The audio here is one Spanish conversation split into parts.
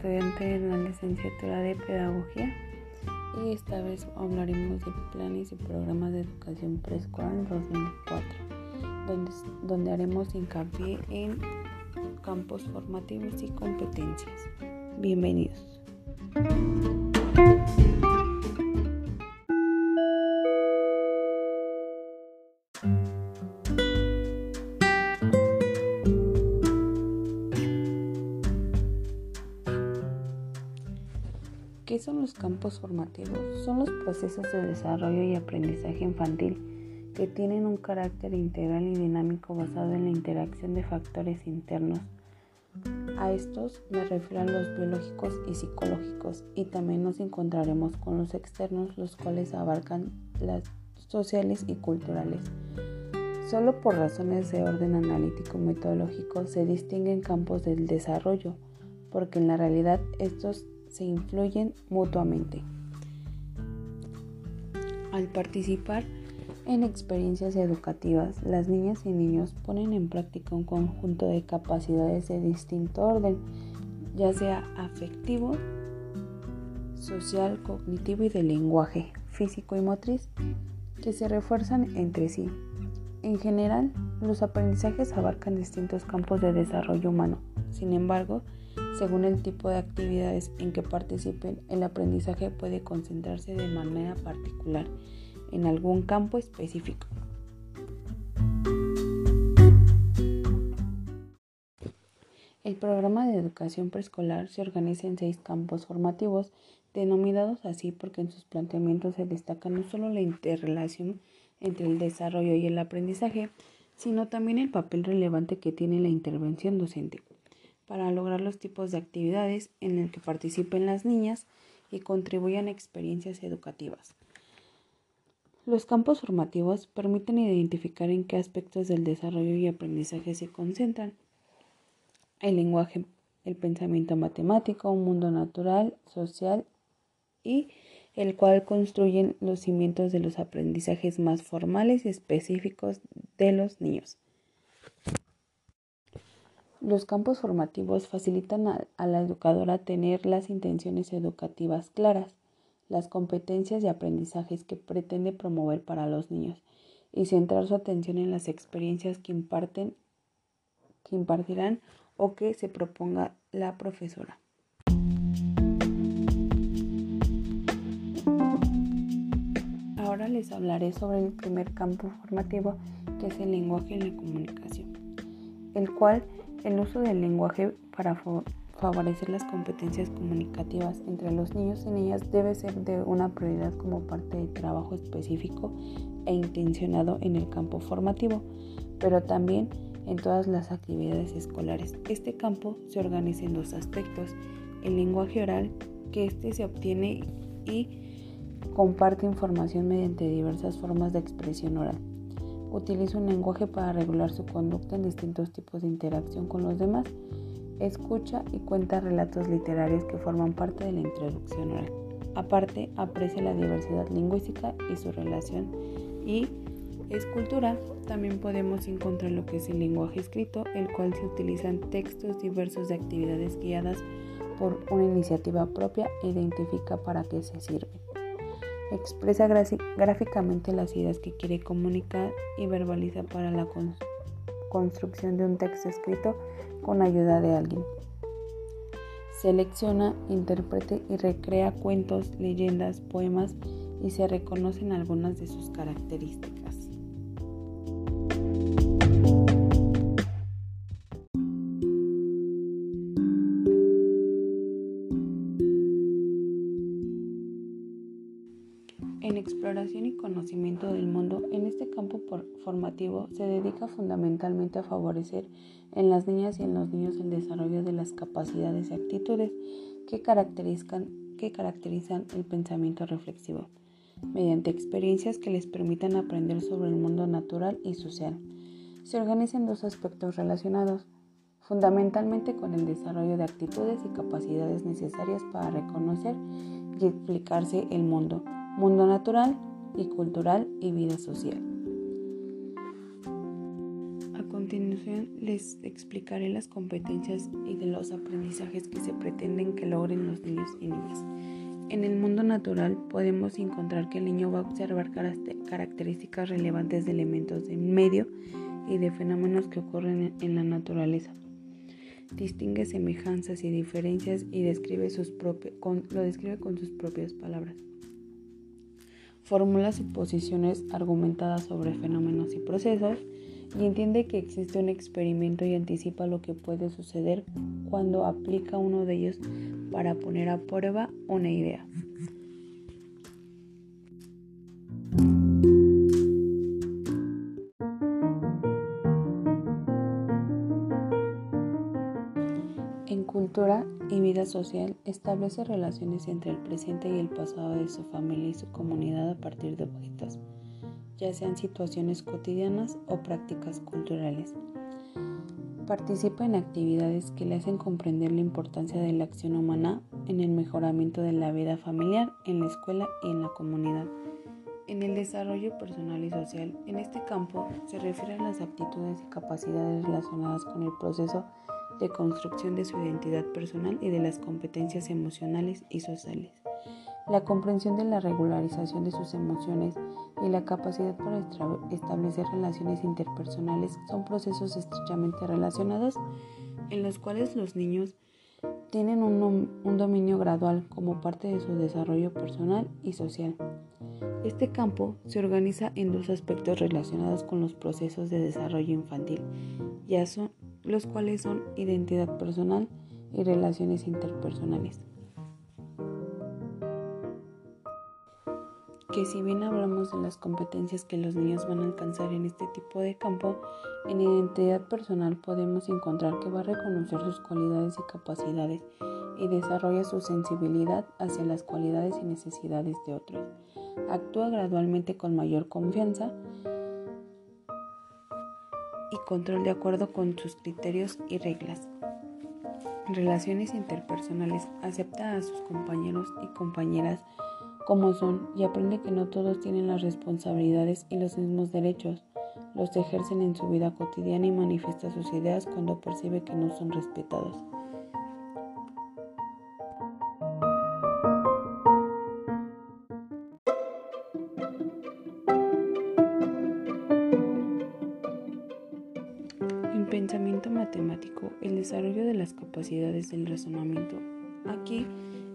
estudiante en la licenciatura de Pedagogía y esta vez hablaremos de planes y programas de educación preescolar 2004, donde, donde haremos hincapié en campos formativos y competencias. Bienvenidos. ¿Qué son los campos formativos? Son los procesos de desarrollo y aprendizaje infantil que tienen un carácter integral y dinámico basado en la interacción de factores internos. A estos me refiero a los biológicos y psicológicos y también nos encontraremos con los externos, los cuales abarcan las sociales y culturales. Solo por razones de orden analítico metodológico se distinguen campos del desarrollo, porque en la realidad estos se influyen mutuamente. Al participar en experiencias educativas, las niñas y niños ponen en práctica un conjunto de capacidades de distinto orden, ya sea afectivo, social, cognitivo y de lenguaje, físico y motriz, que se refuerzan entre sí. En general, los aprendizajes abarcan distintos campos de desarrollo humano. Sin embargo, según el tipo de actividades en que participen, el aprendizaje puede concentrarse de manera particular en algún campo específico. El programa de educación preescolar se organiza en seis campos formativos, denominados así porque en sus planteamientos se destaca no solo la interrelación entre el desarrollo y el aprendizaje, sino también el papel relevante que tiene la intervención docente para lograr los tipos de actividades en el que participen las niñas y contribuyan a experiencias educativas. Los campos formativos permiten identificar en qué aspectos del desarrollo y aprendizaje se concentran. El lenguaje, el pensamiento matemático, un mundo natural, social y el cual construyen los cimientos de los aprendizajes más formales y específicos de los niños. Los campos formativos facilitan a, la educadora tener las intenciones educativas claras, las competencias y aprendizajes que pretende promover para los niños y centrar su atención en las experiencias que imparten, que impartirán o que se proponga la profesora. Ahora les hablaré sobre el primer campo formativo que es el lenguaje y la comunicación, el cual el uso del lenguaje para favorecer las competencias comunicativas entre los niños y niñas debe ser de una prioridad como parte de trabajo específico e intencionado en el campo formativo, pero también en todas las actividades escolares. Este campo se organiza en dos aspectos, el lenguaje oral, que éste se obtiene y comparte información mediante diversas formas de expresión oral utiliza un lenguaje para regular su conducta en distintos tipos de interacción con los demás, escucha y cuenta relatos literarios que forman parte de la introducción oral. Aparte, aprecia la diversidad lingüística y su relación y escultura. También podemos encontrar lo que es el lenguaje escrito, el cual se utilizan textos diversos de actividades guiadas por una iniciativa propia e identifica para qué se sirve. Expresa gráficamente las ideas que quiere comunicar y verbaliza para la construcción de un texto escrito con ayuda de alguien. Selecciona, interprete y recrea cuentos, leyendas, poemas y se reconocen algunas de sus características. En exploración y conocimiento del mundo, en este campo formativo se dedica fundamentalmente a favorecer en las niñas y en los niños el desarrollo de las capacidades y actitudes que caracterizan, que caracterizan el pensamiento reflexivo, mediante experiencias que les permitan aprender sobre el mundo natural y social. Se organizan dos aspectos relacionados, fundamentalmente con el desarrollo de actitudes y capacidades necesarias para reconocer y explicarse el mundo mundo natural y cultural y vida social. A continuación les explicaré las competencias y de los aprendizajes que se pretenden que logren los niños y niñas. En el mundo natural podemos encontrar que el niño va a observar características relevantes de elementos del medio y de fenómenos que ocurren en la naturaleza. Distingue semejanzas y diferencias y describe sus lo describe con sus propias palabras. Formula suposiciones argumentadas sobre fenómenos y procesos y entiende que existe un experimento y anticipa lo que puede suceder cuando aplica uno de ellos para poner a prueba una idea. En cultura y vida social establece relaciones entre el presente y el pasado de su familia y su comunidad a partir de objetos ya sean situaciones cotidianas o prácticas culturales. Participa en actividades que le hacen comprender la importancia de la acción humana en el mejoramiento de la vida familiar, en la escuela y en la comunidad. En el desarrollo personal y social, en este campo se refiere a las actitudes y capacidades relacionadas con el proceso de construcción de su identidad personal y de las competencias emocionales y sociales. La comprensión de la regularización de sus emociones y la capacidad para establecer relaciones interpersonales son procesos estrechamente relacionados en los cuales los niños tienen un, dominio gradual como parte de su desarrollo personal y social. Este campo se organiza en dos aspectos relacionados con los procesos de desarrollo infantil, ya son los cuales son identidad personal y relaciones interpersonales. que si bien hablamos de las competencias que los niños van a alcanzar en este tipo de campo, en identidad personal podemos encontrar que va a reconocer sus cualidades y capacidades y desarrolla su sensibilidad hacia las cualidades y necesidades de otros. Actúa gradualmente con mayor confianza y control de acuerdo con sus criterios y reglas. Relaciones interpersonales. Acepta a sus compañeros y compañeras como son y aprende que no todos tienen las responsabilidades y los mismos derechos. Los ejercen en su vida cotidiana y manifiesta sus ideas cuando percibe que no son respetados. Pensamiento matemático, el desarrollo de las capacidades del razonamiento. Aquí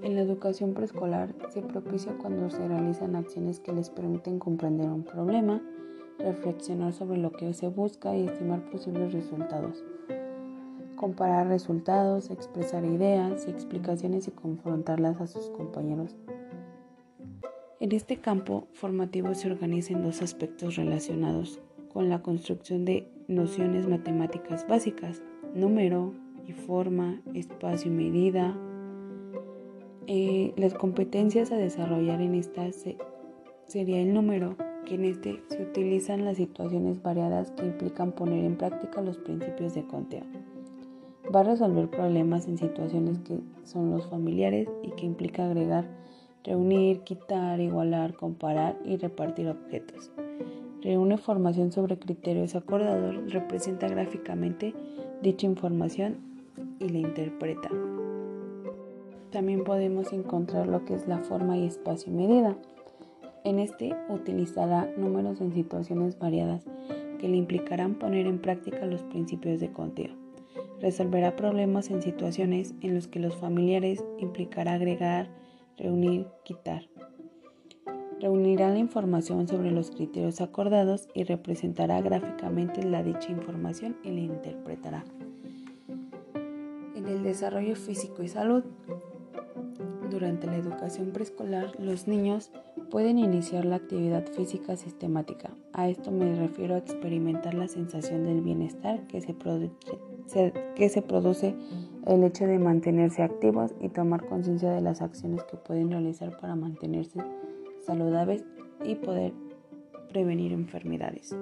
en la educación preescolar se propicia cuando se realizan acciones que les permiten comprender un problema, reflexionar sobre lo que se busca y estimar posibles resultados. Comparar resultados, expresar ideas y explicaciones y confrontarlas a sus compañeros. En este campo formativo se organiza en dos aspectos relacionados con la construcción de nociones matemáticas básicas, número y forma, espacio y medida, eh, las competencias a desarrollar en esta sería el número, que en este se utilizan las situaciones variadas que implican poner en práctica los principios de conteo. Va a resolver problemas en situaciones que son los familiares y que implica agregar, reunir, quitar, igualar, comparar y repartir objetos. Reúne formación sobre criterios acordados, representa gráficamente dicha información y la interpreta. También podemos encontrar lo que es la forma y espacio medida. En este utilizará números en situaciones variadas que le implicarán poner en práctica los principios de conteo. Resolverá problemas en situaciones en los que los familiares implicará agregar, reunir, quitar. Reunirá la información sobre los criterios acordados y representará gráficamente la dicha información y la interpretará. En el desarrollo físico y salud, durante la educación preescolar, los niños pueden iniciar la actividad física sistemática. A esto me refiero a experimentar la sensación del bienestar que se, produce el hecho de mantenerse activos y tomar conciencia de las acciones que pueden realizar para mantenerse saludables y poder prevenir enfermedades.